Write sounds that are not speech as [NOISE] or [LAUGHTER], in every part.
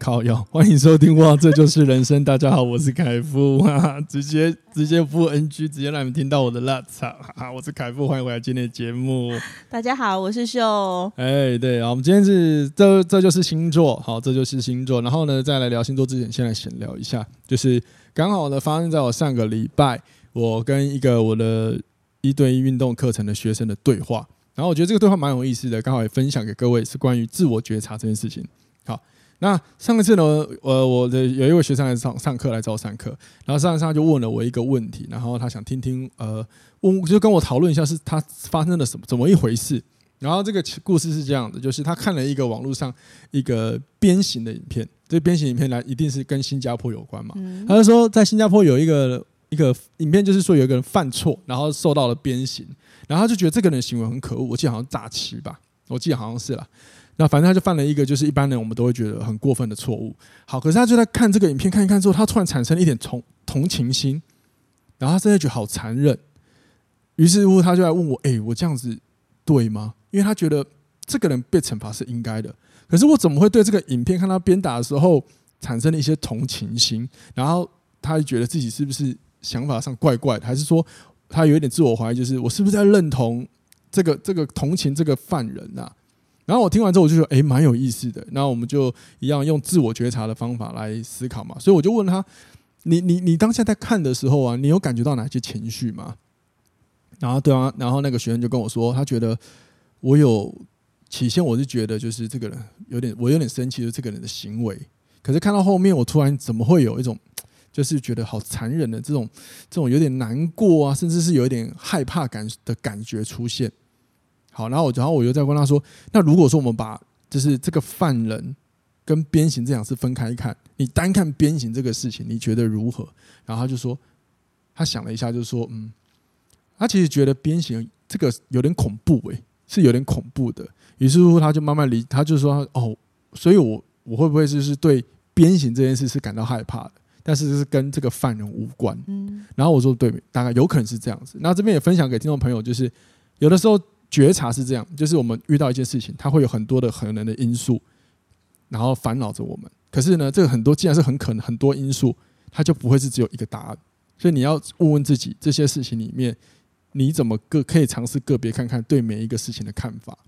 靠腰，欢迎收听哇！这就是人生。大家好，我是凯夫，[LAUGHS] 哈哈，直接直接不 NG，直接让你们听到我的辣草，哈哈，我是凯夫，欢迎回来今天的节目。[LAUGHS] 大家好，我是秀。哎，对啊，我们今天是这这就是星座，好，这就是星座。然后呢，再来聊星座之前，先来闲聊一下，就是刚好呢，发生在我上个礼拜，我跟一个我的一对一运动课程的学生的对话。然后我觉得这个对话蛮有意思的，刚好也分享给各位，是关于自我觉察这件事情。好。那上一次呢，呃，我的有一位学生来上上课来找我上课，然后上一上就问了我一个问题，然后他想听听，呃，问就跟我讨论一下是他发生了什么，怎么一回事。然后这个故事是这样的，就是他看了一个网络上一个鞭刑的影片，这鞭刑影片来一定是跟新加坡有关嘛。他就说在新加坡有一个一个影片，就是说有一个人犯错，然后受到了鞭刑，然后他就觉得这个人的行为很可恶，我记得好像诈欺吧，我记得好像是啦。那反正他就犯了一个，就是一般人我们都会觉得很过分的错误。好，可是他就在看这个影片看一看之后，他突然产生了一点同同情心，然后他真的觉得好残忍。于是乎，他就来问我：“哎，我这样子对吗？”因为他觉得这个人被惩罚是应该的。可是我怎么会对这个影片看他鞭打的时候产生了一些同情心？然后他就觉得自己是不是想法上怪怪的，还是说他有一点自我怀疑，就是我是不是在认同这个这个同情这个犯人啊？然后我听完之后，我就觉得哎，蛮有意思的。然后我们就一样用自我觉察的方法来思考嘛。所以我就问他：你你你当下在看的时候啊，你有感觉到哪些情绪吗？然后对啊，然后那个学生就跟我说，他觉得我有起先我是觉得就是这个人有点我有点生气，就这个人的行为。可是看到后面，我突然怎么会有一种就是觉得好残忍的这种这种有点难过啊，甚至是有一点害怕感的感觉出现。好，然后我然后我又再问他说：“那如果说我们把就是这个犯人跟鞭刑这两事分开看，你单看鞭刑这个事情，你觉得如何？”然后他就说，他想了一下，就说：“嗯，他其实觉得鞭刑这个有点恐怖，诶，是有点恐怖的。”于是乎，他就慢慢离，他就说：“哦，所以我我会不会就是对鞭刑这件事是感到害怕的？但是是跟这个犯人无关。”嗯，然后我说：“对，大概有可能是这样子。”那这边也分享给听众朋友，就是有的时候。觉察是这样，就是我们遇到一件事情，它会有很多的可能的因素，然后烦恼着我们。可是呢，这个很多既然是很可能很多因素，它就不会是只有一个答案。所以你要问问自己，这些事情里面，你怎么个可以尝试个别看看对每一个事情的看法？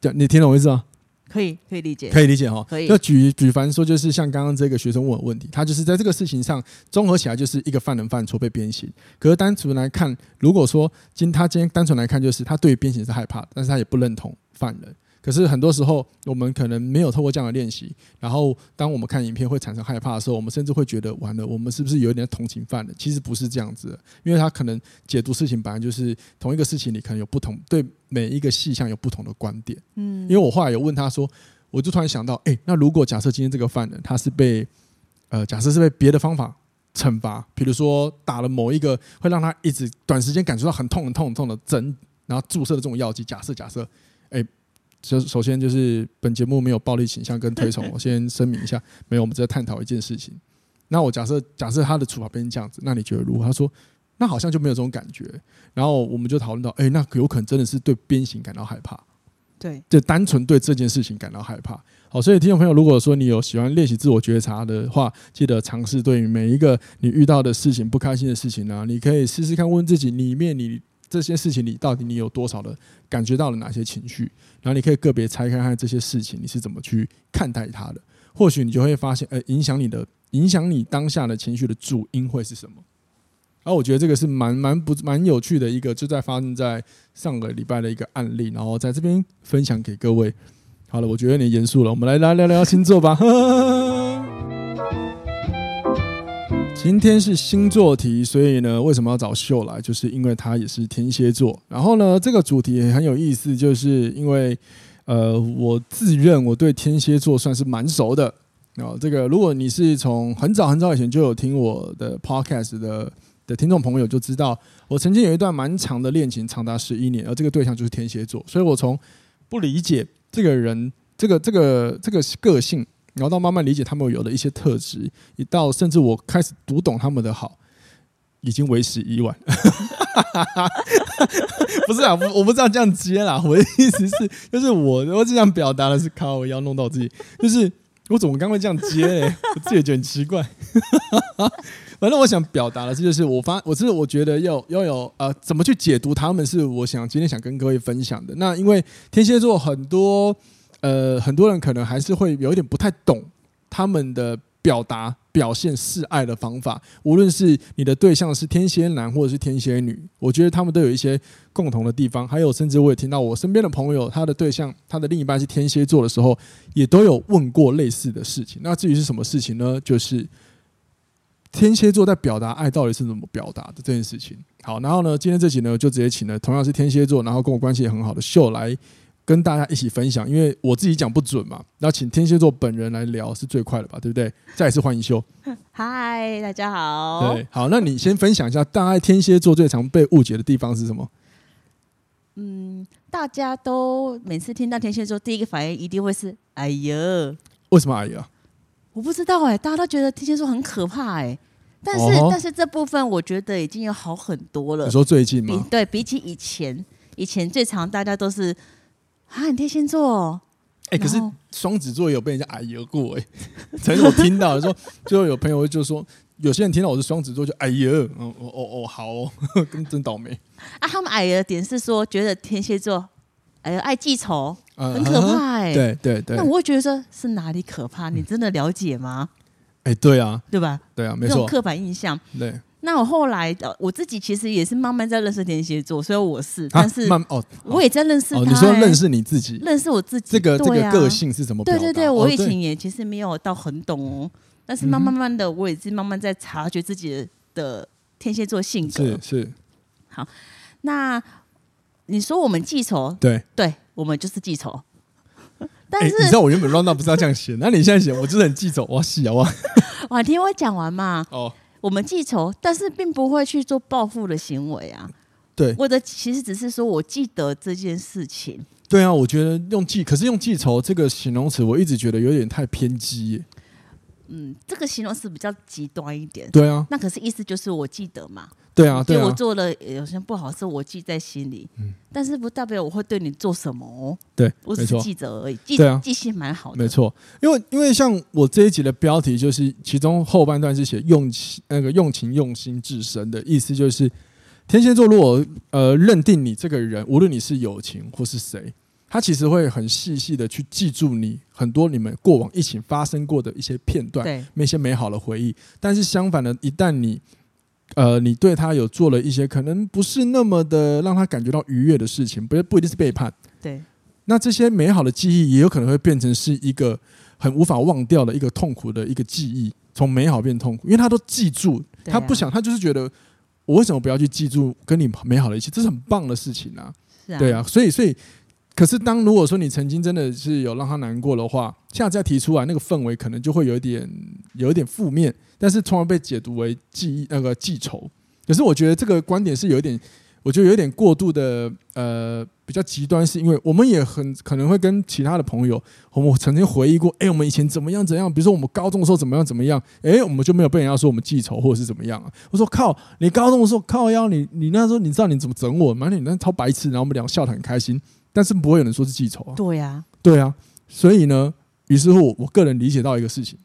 这样你听懂我意思吗？可以，可以理解，可以理解哈。可以。就举举凡说，就是像刚刚这个学生问我问题，他就是在这个事情上综合起来，就是一个犯人犯错被鞭刑。可是单纯来看，如果说今他今天单纯来看，就是他对于鞭刑是害怕，但是他也不认同犯人。可是很多时候，我们可能没有透过这样的练习，然后当我们看影片会产生害怕的时候，我们甚至会觉得完了，我们是不是有一点同情犯人？其实不是这样子的，因为他可能解读事情本来就是同一个事情，你可能有不同对每一个细项有不同的观点。嗯，因为我后来有问他说，我就突然想到，哎，那如果假设今天这个犯人他是被呃，假设是被别的方法惩罚，比如说打了某一个会让他一直短时间感觉到很痛很痛很痛的针，然后注射的这种药剂，假设假设，哎。首首先就是本节目没有暴力倾向跟推崇，[LAUGHS] 我先声明一下，没有，我们在探讨一件事情。那我假设假设他的处罚变成这样子，那你觉得如何？他说，那好像就没有这种感觉。然后我们就讨论到，哎，那有可能真的是对鞭刑感到害怕，对，就单纯对这件事情感到害怕。好，所以听众朋友，如果说你有喜欢练习自我觉察的话，记得尝试对于每一个你遇到的事情、不开心的事情呢，你可以试试看问自己，里面你。这些事情里，到底你有多少的感觉到了哪些情绪？然后你可以个别拆开看这些事情，你是怎么去看待它的？或许你就会发现，呃，影响你的、影响你当下的情绪的主因会是什么？然后我觉得这个是蛮蛮不蛮有趣的一个，就在发生在上个礼拜的一个案例，然后在这边分享给各位。好了，我觉得有点严肃了，我们来来聊聊星座吧。今天是星座题，所以呢，为什么要找秀来？就是因为他也是天蝎座。然后呢，这个主题也很有意思，就是因为呃，我自认我对天蝎座算是蛮熟的。哦，这个如果你是从很早很早以前就有听我的 podcast 的的听众朋友，就知道我曾经有一段蛮长的恋情，长达十一年，而这个对象就是天蝎座。所以我从不理解这个人，这个这个这个个性，然后到慢慢理解他们有的一些特质，一到甚至我开始读懂他们的好，已经为时已晚。[LAUGHS] 不是啊，我我不知道这样接啦。我的意思是，就是我我只想表达的是，靠，我要弄到自己，就是我怎么刚会这样接、欸？我自己也觉得很奇怪。反正我想表达的是，就是我发，我是我觉得要要有呃，怎么去解读他们，是我想今天想跟各位分享的。那因为天蝎座很多呃很多人可能还是会有一点不太懂他们的。表达表现示爱的方法，无论是你的对象是天蝎男或者是天蝎女，我觉得他们都有一些共同的地方。还有，甚至我也听到我身边的朋友，他的对象，他的另一半是天蝎座的时候，也都有问过类似的事情。那至于是什么事情呢？就是天蝎座在表达爱到底是怎么表达的这件事情。好，然后呢，今天这集呢，就直接请了同样是天蝎座，然后跟我关系也很好的秀来。跟大家一起分享，因为我自己讲不准嘛，那请天蝎座本人来聊是最快的吧，对不对？再一次欢迎秀。[LAUGHS] 嗨，大家好。对，好，那你先分享一下，大概天蝎座最常被误解的地方是什么？嗯，大家都每次听到天蝎座，第一个反应一定会是“哎呀”。为什么“哎呀”？我不知道哎、欸，大家都觉得天蝎座很可怕哎、欸，但是、哦、但是这部分我觉得已经有好很多了。你说最近吗？比对比起以前，以前最常大家都是。啊，你天蝎座，哎，可是双子座也有被人家矮油过哎，[LAUGHS] 曾经我听到说，最后有朋友就说，有些人听到我是双子座就哎呦，哦哦哦，好哦，[LAUGHS] 跟真倒霉啊。他们哎的点是说，觉得天蝎座哎呦爱记仇，很可怕哎、欸，对对对。那我会觉得说是哪里可怕？你真的了解吗？哎，对啊，对吧？对啊，没错，刻板印象，对。那我后来的我自己其实也是慢慢在认识天蝎座，所以我是，但是慢哦，我也在认识他、欸。你说认识你自己，认识我自己，这个这个个性是怎么？对对对，我以前也其实没有到很懂哦，但是慢慢慢的，我也是慢慢在察觉自己的天蝎座性格。是是。好，那你说我们记仇，对对，我们就是记仇。[LAUGHS] 但是你知道我原本 run down 不是要这样写，那你现在写，我就是很记仇，我写啊，[LAUGHS] 哇，听我讲完嘛。哦。我们记仇，但是并不会去做报复的行为啊。对，我的其实只是说我记得这件事情。对啊，我觉得用记，可是用记仇这个形容词，我一直觉得有点太偏激耶。嗯，这个形容词比较极端一点。对啊，那可是意思就是我记得嘛。对啊，对啊，我做了有些不好事，我记在心里。嗯，但是不代表我会对你做什么哦。对，我只是记着而已。记对啊，记性蛮好的。没错，因为因为像我这一集的标题就是，其中后半段是写用情那个用情用心至深的意思，就是天蝎座如果呃认定你这个人，无论你是友情或是谁，他其实会很细细的去记住你很多你们过往一起发生过的一些片段，那些美好的回忆。但是相反的，一旦你呃，你对他有做了一些可能不是那么的让他感觉到愉悦的事情，不不一定是背叛。对，那这些美好的记忆也有可能会变成是一个很无法忘掉的一个痛苦的一个记忆，从美好变痛苦，因为他都记住，他不想，他就是觉得我为什么不要去记住跟你美好的一切？这是很棒的事情啊，是啊，对啊，所以所以。可是，当如果说你曾经真的是有让他难过的话，现在再提出来，那个氛围可能就会有一点有一点负面，但是从而被解读为记忆那个记仇。可是我觉得这个观点是有一点，我觉得有点过度的，呃，比较极端，是因为我们也很可能会跟其他的朋友，我们曾经回忆过，哎，我们以前怎么样怎样，比如说我们高中的时候怎么样怎么样，哎，我们就没有被人家说我们记仇或者是怎么样啊？我说靠，你高中的时候靠腰，你你那时候你知道你怎么整我吗？你那超白痴，然后我们两个笑得很开心。但是不会有人说是记仇啊。对呀，对啊，所以呢，于是乎，我个人理解到一个事情，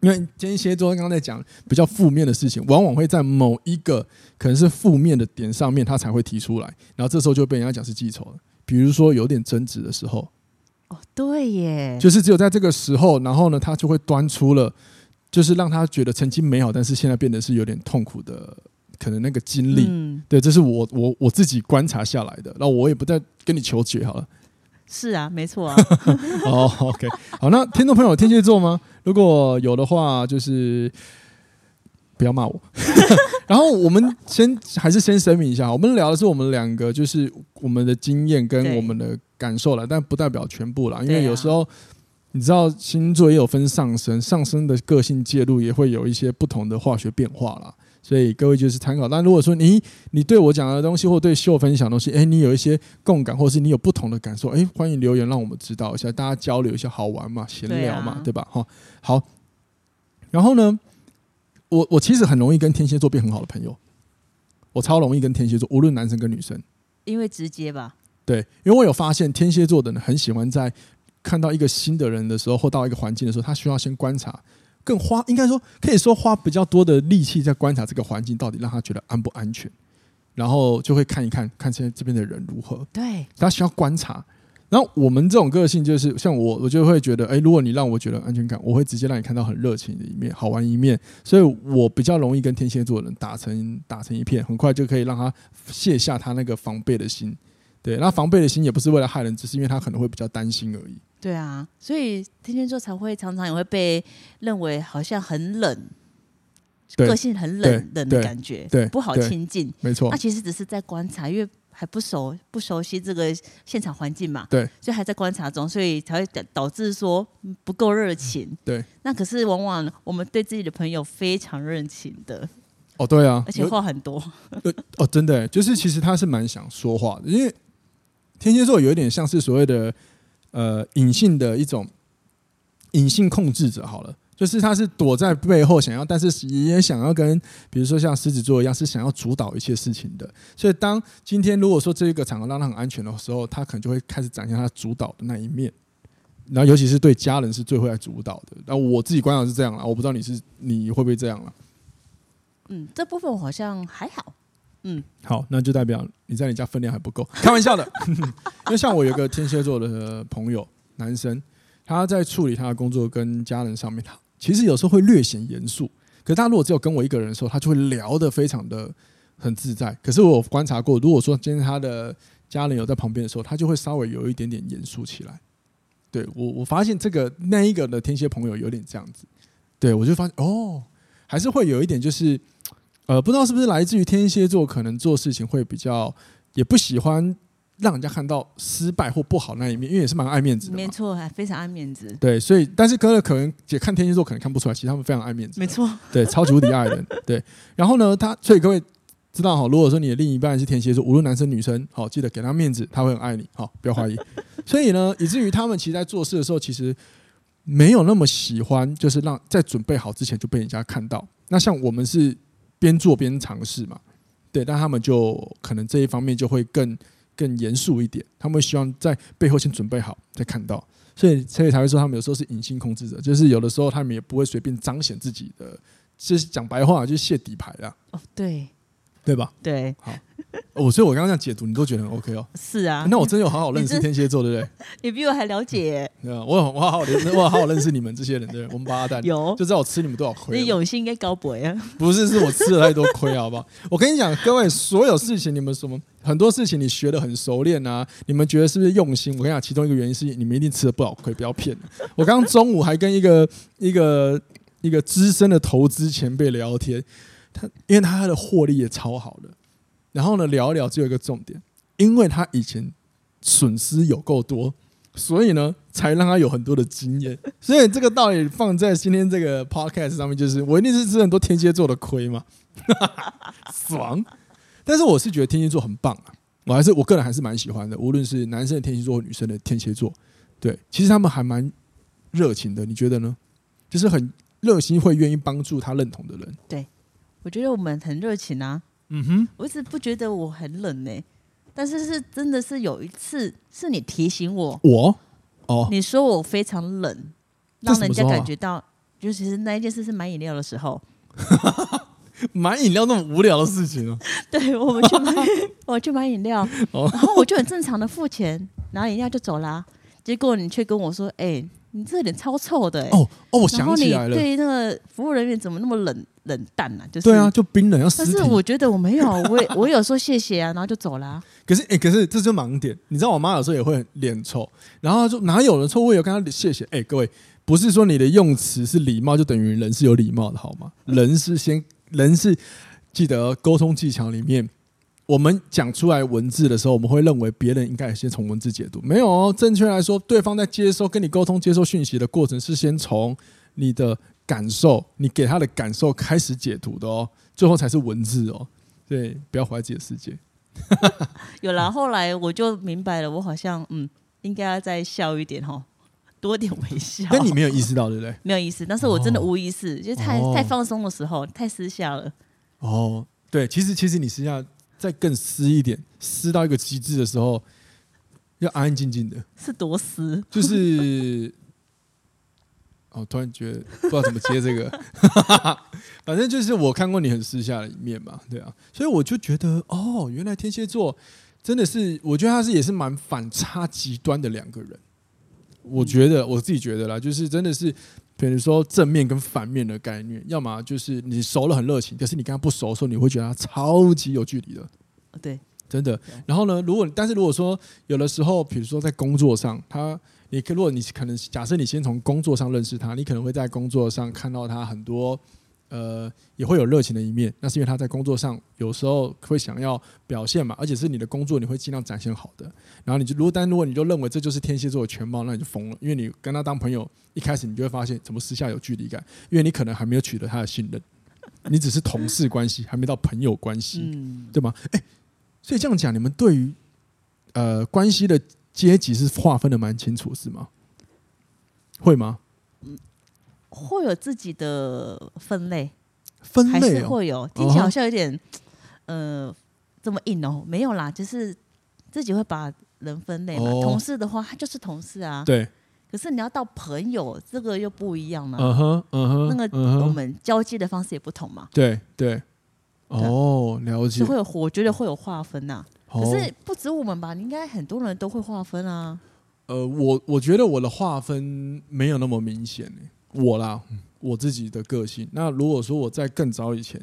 因为天蝎座刚刚在讲比较负面的事情，往往会在某一个可能是负面的点上面，他才会提出来，然后这时候就被人家讲是记仇了。比如说有点争执的时候，哦，对耶，就是只有在这个时候，然后呢，他就会端出了，就是让他觉得曾经美好，但是现在变得是有点痛苦的。可能那个经历，嗯、对，这是我我我自己观察下来的。那我也不再跟你求解好了。是啊，没错啊。[LAUGHS] 哦，OK，好，那听众朋友天蝎座吗？如果有的话，就是不要骂我。[LAUGHS] 然后我们先还是先声明一下，我们聊的是我们两个就是我们的经验跟我们的感受了，但不代表全部啦。因为有时候你知道星座也有分上升，上升的个性介入也会有一些不同的化学变化啦。所以各位就是参考。但如果说你你对我讲的东西或对秀分享的东西，哎，你有一些共感，或是你有不同的感受，哎，欢迎留言让我们知道一下，大家交流一下，好玩嘛，闲聊嘛，对吧？哈，好。然后呢，我我其实很容易跟天蝎座变很好的朋友，我超容易跟天蝎座，无论男生跟女生，因为直接吧。对，因为我有发现天蝎座的人很喜欢在。看到一个新的人的时候，或到一个环境的时候，他需要先观察，更花应该说可以说花比较多的力气在观察这个环境到底让他觉得安不安全，然后就会看一看看现在这边的人如何。对，他需要观察。然后我们这种个性就是像我，我就会觉得，哎，如果你让我觉得安全感，我会直接让你看到很热情的一面，好玩一面。所以我比较容易跟天蝎座的人打成打成一片，很快就可以让他卸下他那个防备的心。对，那防备的心也不是为了害人，只是因为他可能会比较担心而已。对啊，所以天蝎座才会常常也会被认为好像很冷，个性很冷冷的感觉，对，不好亲近。没错，那其实只是在观察，因为还不熟不熟悉这个现场环境嘛，对，所以还在观察中，所以才会导致说不够热情。对，那可是往往我们对自己的朋友非常热情的。哦，对啊，而且话很多。哦，真的，就是其实他是蛮想说话的，因为天蝎座有一点像是所谓的。呃，隐性的一种隐性控制者，好了，就是他是躲在背后想要，但是也想要跟，比如说像狮子座一样，是想要主导一切事情的。所以，当今天如果说这个场合让他很安全的时候，他可能就会开始展现他主导的那一面。然后，尤其是对家人是最会来主导的。那我自己观察是这样了，我不知道你是你会不会这样了。嗯，这部分我好像还好。嗯，好，那就代表你在你家分量还不够。[LAUGHS] 开玩笑的，[LAUGHS] 因为像我有个天蝎座的朋友，男生，他在处理他的工作跟家人上面，他其实有时候会略显严肃。可是他如果只有跟我一个人的时候，他就会聊得非常的很自在。可是我观察过，如果说今天他的家人有在旁边的时候，他就会稍微有一点点严肃起来。对，我，我发现这个那一个的天蝎朋友有点这样子。对，我就发现哦，还是会有一点就是。呃，不知道是不是来自于天蝎座，可能做事情会比较，也不喜欢让人家看到失败或不好那一面，因为也是蛮爱面子的。没错，还非常爱面子。对，所以但是哥哥可能也看天蝎座可能看不出来，其实他们非常爱面子。没错，对，超级无敌爱人。对，然后呢，他所以各位知道哈，如果说你的另一半是天蝎座，无论男生女生，好，记得给他面子，他会很爱你，好，不要怀疑。[LAUGHS] 所以呢，以至于他们其实在做事的时候，其实没有那么喜欢，就是让在准备好之前就被人家看到。那像我们是。边做边尝试嘛，对，但他们就可能这一方面就会更更严肃一点，他们希望在背后先准备好再看到，所以所以才会说他们有时候是隐性控制者，就是有的时候他们也不会随便彰显自己的，就是讲白话就是卸底牌啦。哦，对，对吧？对，好。我、哦、所以，我刚刚这样解读，你都觉得很 OK 哦。是啊，那我真有好好认识天蝎座，对不对？[LAUGHS] 你比我还了解。对啊，我我好好认我好好认识你们这些人，对，我们八蛋有就知道我吃你们多少亏。你永信应该高博呀？不是，是我吃了太多亏，好不好？我跟你讲，各位，所有事情你们什么很多事情你学的很熟练啊，你们觉得是不是用心？我跟你讲，其中一个原因是你们一定吃了不少亏，不要骗。[LAUGHS] 我刚刚中午还跟一个一个一个资深的投资前辈聊天，他因为他的获利也超好的。然后呢，聊一聊，只有一个重点，因为他以前损失有够多，所以呢，才让他有很多的经验。所以这个道理放在今天这个 podcast 上面，就是我一定是吃很多天蝎座的亏嘛，[LAUGHS] 爽。但是我是觉得天蝎座很棒啊，我还是我个人还是蛮喜欢的，无论是男生的天蝎座或女生的天蝎座，对，其实他们还蛮热情的，你觉得呢？就是很热心，会愿意帮助他认同的人。对，我觉得我们很热情啊。嗯哼，我一直不觉得我很冷呢、欸，但是是真的是有一次是你提醒我，我？哦，你说我非常冷，让人家感觉到，尤其是那一件事是买饮料的时候，[LAUGHS] 买饮料那么无聊的事情哦、啊，[LAUGHS] 对，我们去买，[LAUGHS] 我去买饮料，然后我就很正常的付钱，拿饮料就走啦，结果你却跟我说，哎、欸，你这脸超臭的、欸，哦哦，我想起来了，对那个服务人员怎么那么冷？冷淡呐、啊，就是对啊，就冰冷要死。但是我觉得我没有，[LAUGHS] 我也我有说谢谢啊，然后就走了、啊。可是哎、欸，可是这就盲点。你知道我妈有时候也会脸臭，然后就哪有人臭？我有跟她谢谢。哎、欸，各位，不是说你的用词是礼貌，就等于人是有礼貌的，好吗？[LAUGHS] 人是先，人是记得沟通技巧里面我们讲出来文字的时候，我们会认为别人应该先从文字解读，没有哦。正确来说，对方在接收跟你沟通、接收讯息的过程是先从你的感受，你给他的感受开始解读的哦，最后才是文字哦。对，不要怀疑自己的世界。[LAUGHS] 有了，后来我就明白了，我好像嗯，应该要再笑一点哦，[LAUGHS] 多点微笑。但你没有意识到，对不对？没有意识，但是我真的无意识，就太太放松的时候，太私下了。哦，对，其实其实你私下。再更私一点，私到一个极致的时候，要安安静静的。是多私？[LAUGHS] 就是，哦，突然觉得不知道怎么接这个，[LAUGHS] 反正就是我看过你很私下的一面嘛，对啊，所以我就觉得，哦，原来天蝎座真的是，我觉得他是也是蛮反差极端的两个人。我觉得我自己觉得啦，就是真的是。比如说正面跟反面的概念，要么就是你熟了很热情，可是你跟他不熟的时候，你会觉得他超级有距离的。对，真的。然后呢，如果但是如果说有的时候，比如说在工作上，他你如果你可能假设你先从工作上认识他，你可能会在工作上看到他很多。呃，也会有热情的一面，那是因为他在工作上有时候会想要表现嘛，而且是你的工作，你会尽量展现好的。然后你就如果但如果你就认为这就是天蝎座的全貌，那你就疯了，因为你跟他当朋友，一开始你就会发现怎么私下有距离感，因为你可能还没有取得他的信任，你只是同事关系，还没到朋友关系，对吗？哎，所以这样讲，你们对于呃关系的阶级是划分的蛮清楚，是吗？会吗？会有自己的分类，分类、哦、还是会有，听起来好像有点，呃，这么硬哦。没有啦，就是自己会把人分类嘛。哦、同事的话，他就是同事啊。对。可是你要到朋友，这个又不一样了。嗯哼，嗯哼。那个我们交际的方式也不同嘛。对对。哦，了解。是会有，我觉得会有划分呐、可是不止我们吧？你应该很多人都会划分啊。呃，我我觉得我的划分没有那么明显我啦，我自己的个性。那如果说我在更早以前，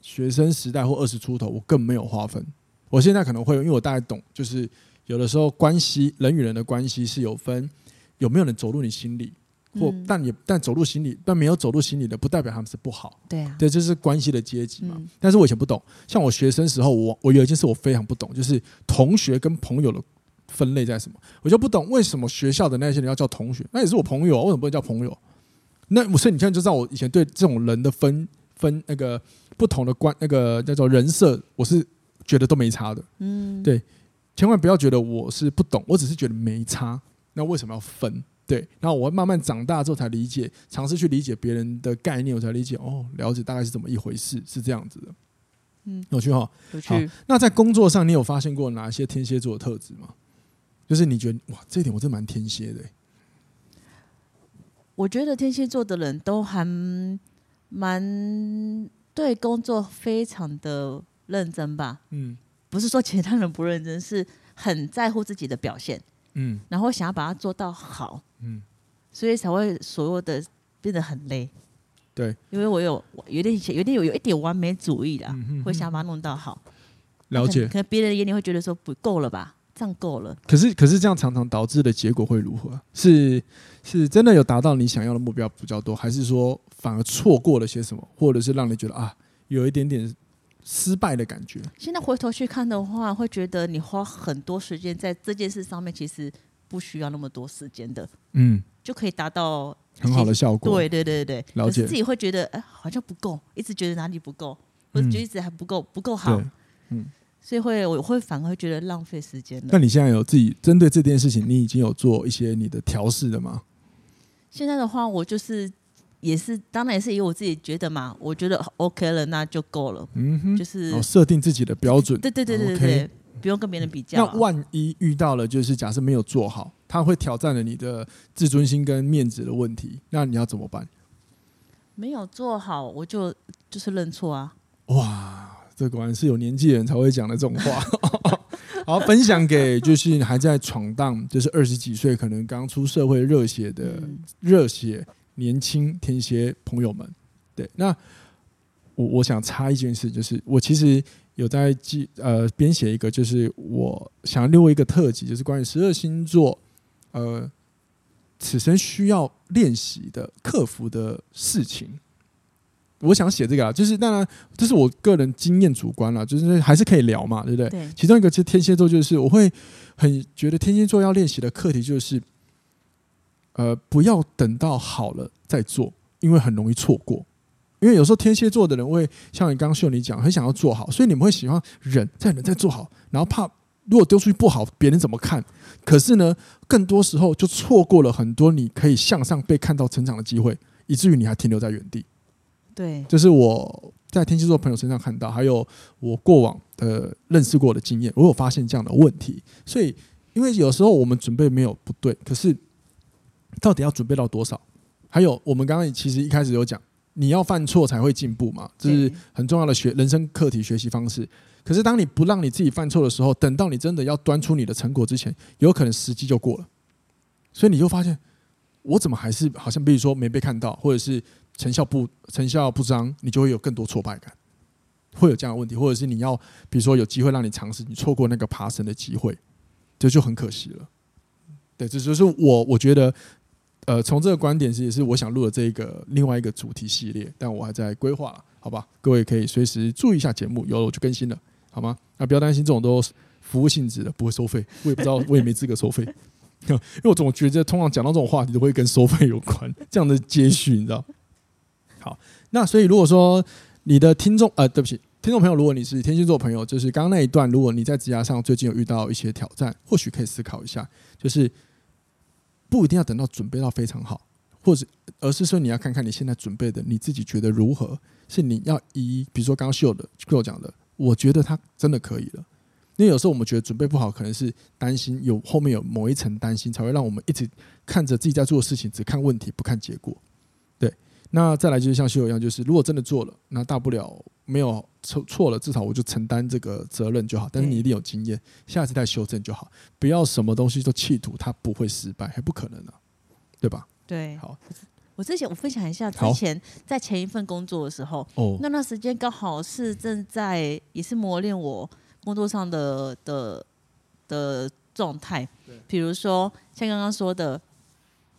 学生时代或二十出头，我更没有划分。我现在可能会，因为我大概懂，就是有的时候关系，人与人的关系是有分，有没有人走入你心里，或、嗯、但也但走入心里，但没有走入心里的，不代表他们是不好。对啊，对，这是关系的阶级嘛。嗯、但是我以前不懂，像我学生时候，我我有一件事我非常不懂，就是同学跟朋友的分类在什么，我就不懂为什么学校的那些人要叫同学，那也是我朋友，为什么不能叫朋友？那所以你现在，就知道我以前对这种人的分分那个不同的关那个叫做人设，我是觉得都没差的。嗯，对，千万不要觉得我是不懂，我只是觉得没差。那为什么要分？对，然后我慢慢长大之后才理解，尝试去理解别人的概念，我才理解哦，了解大概是怎么一回事，是这样子的。嗯，有趣哈，有趣。那在工作上，你有发现过哪些天蝎座的特质吗？就是你觉得哇，这一点我真蛮天蝎的。我觉得天蝎座的人都还蛮对工作非常的认真吧。嗯，不是说其他人不认真，是很在乎自己的表现。嗯，然后想要把它做到好。嗯，所以才会所有的变得很累。对，因为我有有点有点有有一点完美主义的，嗯、哼哼会想把它弄到好。了解。可能别人眼里会觉得说不够了吧。这样够了。可是，可是这样常常导致的结果会如何？是是真的有达到你想要的目标比较多，还是说反而错过了些什么，或者是让你觉得啊，有一点点失败的感觉？现在回头去看的话，会觉得你花很多时间在这件事上面，其实不需要那么多时间的，嗯，就可以达到很好的效果。对对对对，了解。自己会觉得哎，好像不够，一直觉得哪里不够，或者觉得一直还不够，不够好，嗯。所以会，我会反而会觉得浪费时间了。那你现在有自己针对这件事情，你已经有做一些你的调试了吗？现在的话，我就是也是，当然也是以我自己觉得嘛，我觉得 OK 了，那就够了。嗯哼，就是设定自己的标准。对对对对对对，不用跟别人比较。那万一遇到了，就是假设没有做好，他会挑战了你的自尊心跟面子的问题，那你要怎么办？没有做好，我就就是认错啊。哇。这果然是有年纪人才会讲的这种话。[LAUGHS] 好，分享给就是还在闯荡，就是二十几岁，可能刚出社会热血的热血年轻天蝎朋友们。对，那我我想插一件事，就是我其实有在记呃编写一个，就是我想要录一个特辑，就是关于十二星座呃此生需要练习的克服的事情。我想写这个啊，就是当然这是我个人经验主观了，就是还是可以聊嘛，对不对？对。其中一个是天蝎座，就是我会很觉得天蝎座要练习的课题就是，呃，不要等到好了再做，因为很容易错过。因为有时候天蝎座的人会像你刚刚秀你讲，很想要做好，所以你们会喜欢忍再忍再做好，然后怕如果丢出去不好，别人怎么看？可是呢，更多时候就错过了很多你可以向上被看到成长的机会，以至于你还停留在原地。对，这是我在天蝎座朋友身上看到，还有我过往的认识过的经验，我有发现这样的问题。所以，因为有时候我们准备没有不对，可是到底要准备到多少？还有，我们刚刚其实一开始有讲，你要犯错才会进步嘛，这是很重要的学人生课题学习方式。可是，当你不让你自己犯错的时候，等到你真的要端出你的成果之前，有可能时机就过了。所以，你就发现，我怎么还是好像比如说没被看到，或者是。成效不成效不彰，你就会有更多挫败感，会有这样的问题，或者是你要比如说有机会让你尝试，你错过那个爬升的机会，这就很可惜了。对，这就是我我觉得，呃，从这个观点是也是我想录的这一个另外一个主题系列，但我还在规划，好吧？各位可以随时注意一下节目，有了我就更新了，好吗？那不要担心，这种都服务性质的，不会收费，我也不知道，我也没资格收费，因为我总觉得通常讲到这种话题都会跟收费有关，这样的接续，你知道？好，那所以如果说你的听众呃，对不起，听众朋友，如果你是天蝎座朋友，就是刚刚那一段，如果你在职涯上最近有遇到一些挑战，或许可以思考一下，就是不一定要等到准备到非常好，或者而是说你要看看你现在准备的你自己觉得如何，是你要以比如说刚刚秀的跟我讲的，我觉得他真的可以了，因为有时候我们觉得准备不好，可能是担心有后面有某一层担心，才会让我们一直看着自己在做的事情，只看问题不看结果。那再来就是像秀一样，就是如果真的做了，那大不了没有错错了，至少我就承担这个责任就好。但是你一定有经验，下次再修正就好，不要什么东西都企图它不会失败，还不可能呢、啊，对吧？对。好，我之前我分享一下，之前在前一份工作的时候，哦，那段时间刚好是正在也是磨练我工作上的的的状态，比如说像刚刚说的。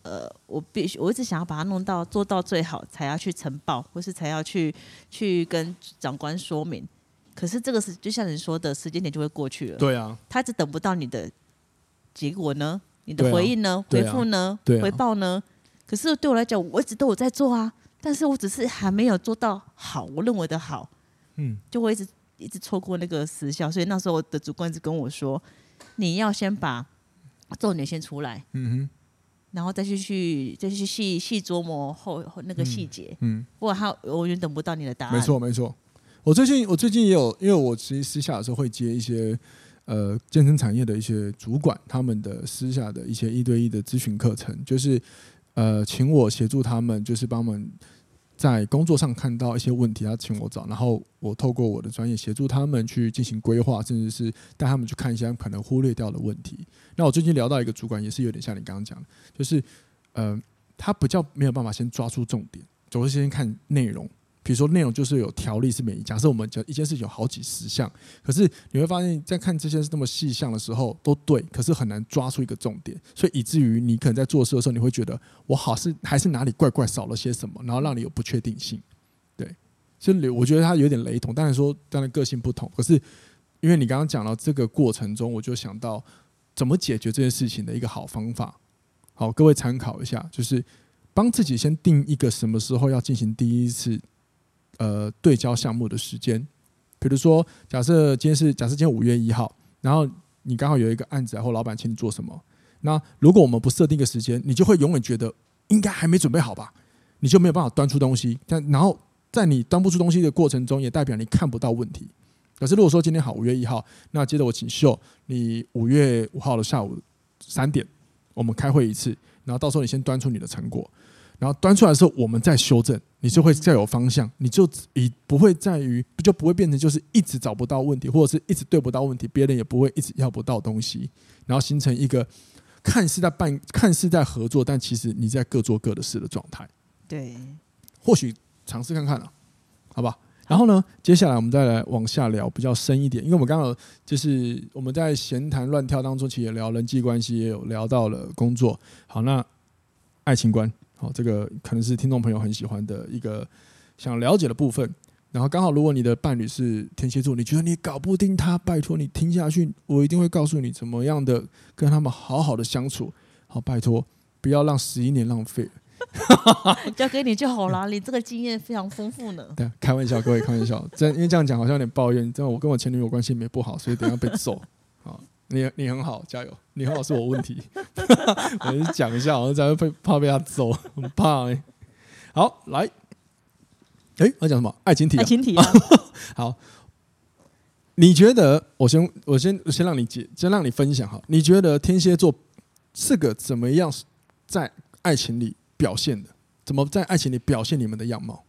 呃，我必须，我一直想要把它弄到做到最好，才要去呈报，或是才要去去跟长官说明。可是这个是就像你说的，时间点就会过去了。对啊，他一直等不到你的结果呢，你的回应呢，啊、回复呢，啊、回报呢。可是对我来讲，我一直都有在做啊，但是我只是还没有做到好，我认为的好，嗯，就会一直一直错过那个时效。所以那时候我的主管一直跟我说，你要先把重点先出来。嗯哼。然后再去去再去细细琢磨后后那个细节，嗯，不然他永远等不到你的答案。没错没错，我最近我最近也有，因为我其实私下的时候会接一些呃健身产业的一些主管，他们的私下的一些一对一的咨询课程，就是呃请我协助他们，就是帮我们。在工作上看到一些问题，他请我找，然后我透过我的专业协助他们去进行规划，甚至是带他们去看一些可能忽略掉的问题。那我最近聊到一个主管，也是有点像你刚刚讲，就是呃，他不叫没有办法先抓住重点，总是先看内容。比如说内容就是有条例是每一，假设我们讲一件事情有好几十项，可是你会发现在看这些是那么细项的时候都对，可是很难抓出一个重点，所以以至于你可能在做事的时候，你会觉得我好是还是哪里怪怪少了些什么，然后让你有不确定性。对，所以我觉得他有点雷同，当然说当然个性不同，可是因为你刚刚讲到这个过程中，我就想到怎么解决这件事情的一个好方法。好，各位参考一下，就是帮自己先定一个什么时候要进行第一次。呃，对焦项目的时间，比如说，假设今天是假设今天五月一号，然后你刚好有一个案子，然后老板请你做什么？那如果我们不设定一个时间，你就会永远觉得应该还没准备好吧？你就没有办法端出东西。但然后在你端不出东西的过程中，也代表你看不到问题。可是如果说今天好五月一号，那接着我请秀，你五月五号的下午三点，我们开会一次，然后到时候你先端出你的成果。然后端出来的时候，我们再修正，你就会再有方向，你就以不会在于，就不会变成就是一直找不到问题，或者是一直对不到问题，别人也不会一直要不到东西，然后形成一个看似在办、看似在合作，但其实你在各做各的事的状态。对，或许尝试看看了，好吧？然后呢，接下来我们再来往下聊比较深一点，因为我们刚刚就是我们在闲谈乱跳当中，其实也聊人际关系，也有聊到了工作。好，那爱情观。好，这个可能是听众朋友很喜欢的一个想了解的部分。然后刚好，如果你的伴侣是天蝎座，你觉得你搞不定他，拜托你听下去，我一定会告诉你怎么样的跟他们好好的相处。好，拜托不要让十一年浪费。[LAUGHS] 交给你就好了，你这个经验非常丰富呢。[LAUGHS] 对，开玩笑，各位开玩笑，真因为这样讲好像有点抱怨。这样，我跟我前女友关系没不好，所以等下被揍。好，你你很好，加油，你很好是我问题。[LAUGHS] 我就讲一下，我才会被怕被他揍，很怕。好，来。哎，我讲什么？爱情体、啊。爱情题、啊。好，你觉得？我先，我先，我先让你解，先让你分享哈。你觉得天蝎座是个怎么样在爱情里表现的？怎么在爱情里表现你们的样貌？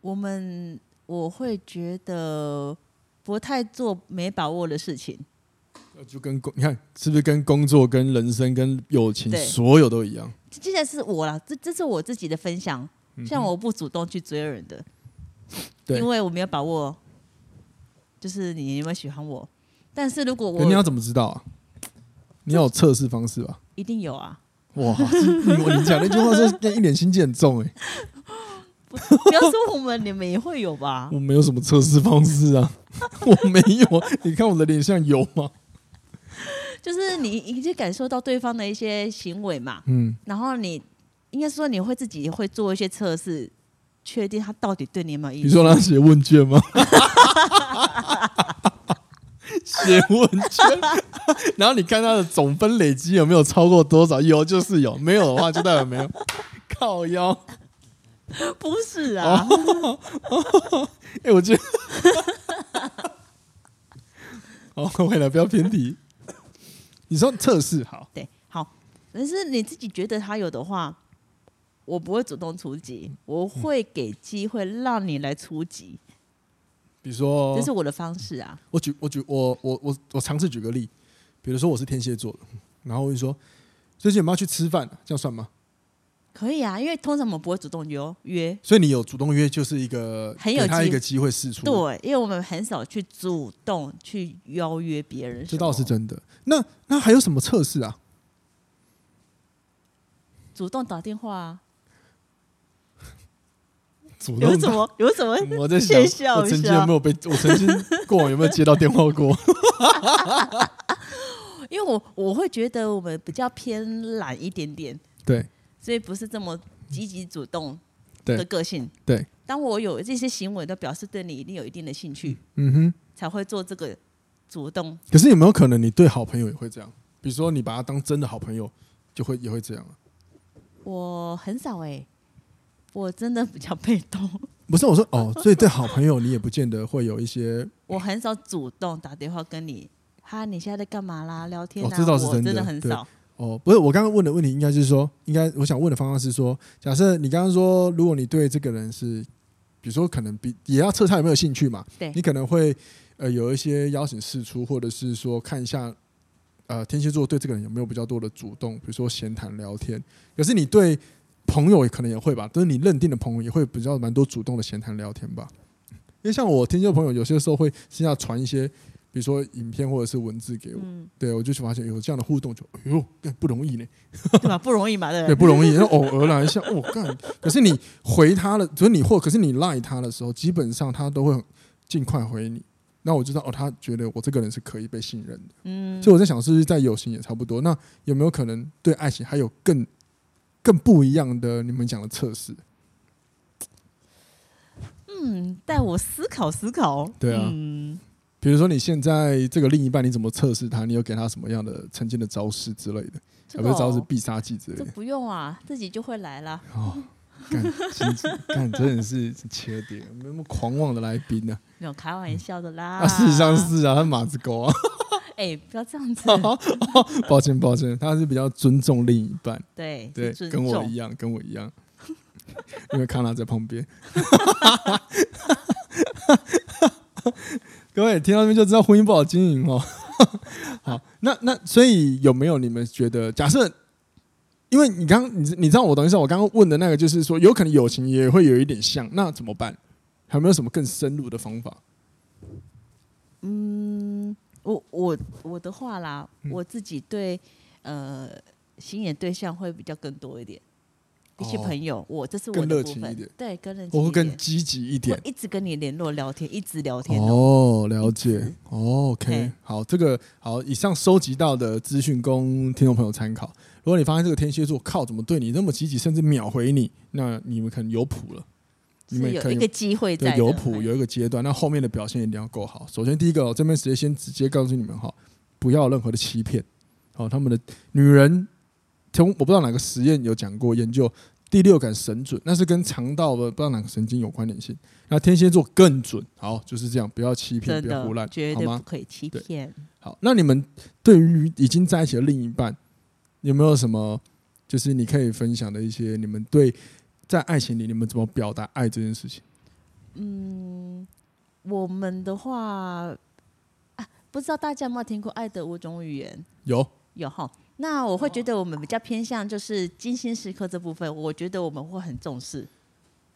我们我会觉得不太做没把握的事情。就跟工，你看是不是跟工作、跟人生、跟友情，所有都一样？接下来是我啦，这这是我自己的分享。像我不主动去追人的，因为我没有把握，就是你有没有喜欢我？但是如果我，你要怎么知道啊？你要有测试方式吧？一定有啊！哇，你讲那句话是一脸心机很重哎。不要说我们，你们也会有吧？[LAUGHS] 我没有什么测试方式啊，[LAUGHS] 我没有。你看我的脸像有吗？就是你已经感受到对方的一些行为嘛，嗯，然后你。应该说你会自己会做一些测试，确定他到底对你有没有意思。你说他写问卷吗？[LAUGHS] 写问卷，然后你看他的总分累积有没有超过多少？有就是有，没有的话就代表没有。靠腰，[LAUGHS] 不是啊。哎，我觉得，[LAUGHS] 哦，未来不要偏题。你说测试好，对，好，但是你自己觉得他有的话。我不会主动出击，我会给机会让你来出击。比如说，这是我的方式啊。我举我举我我我我尝试举个例，比如说我是天蝎座的，然后我就说最近有没有去吃饭？这样算吗？可以啊，因为通常我们不会主动约约，所以你有主动约就是一个很有给他一个机会试出。对，因为我们很少去主动去邀约别人，这倒是真的。那那还有什么测试啊？主动打电话啊。[LAUGHS] 有什么？有什么？我在想，我曾经有没有被？我曾经 [LAUGHS] 过往有没有接到电话过？[LAUGHS] 因为我我会觉得我们比较偏懒一点点，对，所以不是这么积极主动的个性。对，对当我有这些行为，都表示对你一定有一定的兴趣，嗯哼，才会做这个主动。可是有没有可能你对好朋友也会这样？比如说你把他当真的好朋友，就会也会这样啊？我很少哎、欸。我真的比较被动，不是我说哦，所以对好朋友你也不见得会有一些。[LAUGHS] 我很少主动打电话跟你，哈，你现在在干嘛啦？聊天啊？哦，这倒是真的，真的很少。哦，不是，我刚刚问的问题应该就是说，应该我想问的方向是说，假设你刚刚说，如果你对这个人是，比如说可能比也要测他有没有兴趣嘛？对，你可能会呃有一些邀请试出，或者是说看一下呃天蝎座对这个人有没有比较多的主动，比如说闲谈聊天。可是你对。朋友也可能也会吧，就是你认定的朋友也会比较蛮多主动的闲谈聊天吧。因为像我天蝎朋友，有些时候会私下传一些，比如说影片或者是文字给我，嗯、对我就去发现有这样的互动就，就哎呦，不容易呢，[LAUGHS] 对吧？不容易嘛，对，对，不容易。然后偶尔来一下，哦，干。可是你回他的，就是你或可是你赖他的时候，基本上他都会尽快回你。那我知道哦，他觉得我这个人是可以被信任的。嗯，所以我在想，是不是在友情也差不多？那有没有可能对爱情还有更？更不一样的，你们讲的测试。嗯，带我思考思考。对啊，嗯，比如说你现在这个另一半，你怎么测试他？你有给他什么样的曾经的招式之类的？有没有招式必杀技之类的？这不用啊，自己就会来了。哦，干，干，真的是缺点，没那么狂妄的来宾呢。没有开玩笑的啦。啊，事实上是啊，他马子狗啊。[LAUGHS] 哎、欸，不要这样子！[LAUGHS] 抱歉，抱歉，他是比较尊重另一半。对对，跟我一样，跟我一样。因为康纳在旁边。[LAUGHS] 各位听到这边就知道婚姻不好经营哦。[LAUGHS] 好，那那所以有没有你们觉得？假设，因为你刚你你知道我等一下，我刚刚问的那个就是说，有可能友情也会有一点像，那怎么办？还有没有什么更深入的方法？嗯。我我我的话啦，嗯、我自己对呃心眼对象会比较更多一点。一些朋友，哦、我这是我更热情一点，对，更热情，我会更积极一点，一直跟你联络聊天，一直聊天哦，哦，了解哦，OK，好，这个好，以上收集到的资讯供听众朋友参考。如果你发现这个天蝎座靠怎么对你那么积极，甚至秒回你，那你们可能有谱了，你们有一个机会在有谱有一个阶段，那后面的表现一定要够好。首先第一个，我这边直接先直接告诉你们哈，不要有任何的欺骗，好，他们的女人。从我不知道哪个实验有讲过研究第六感神准，那是跟肠道的不知道哪个神经有关联性。那天蝎座更准，好，就是这样，不要欺骗，不要胡乱，绝对不可以欺骗。好，那你们对于已经在一起的另一半，有没有什么就是你可以分享的一些你们对在爱情里你们怎么表达爱这件事情？嗯，我们的话，啊，不知道大家有没有听过《爱的五种语言》？有，有哈。那我会觉得我们比较偏向就是精心时刻这部分，我觉得我们会很重视，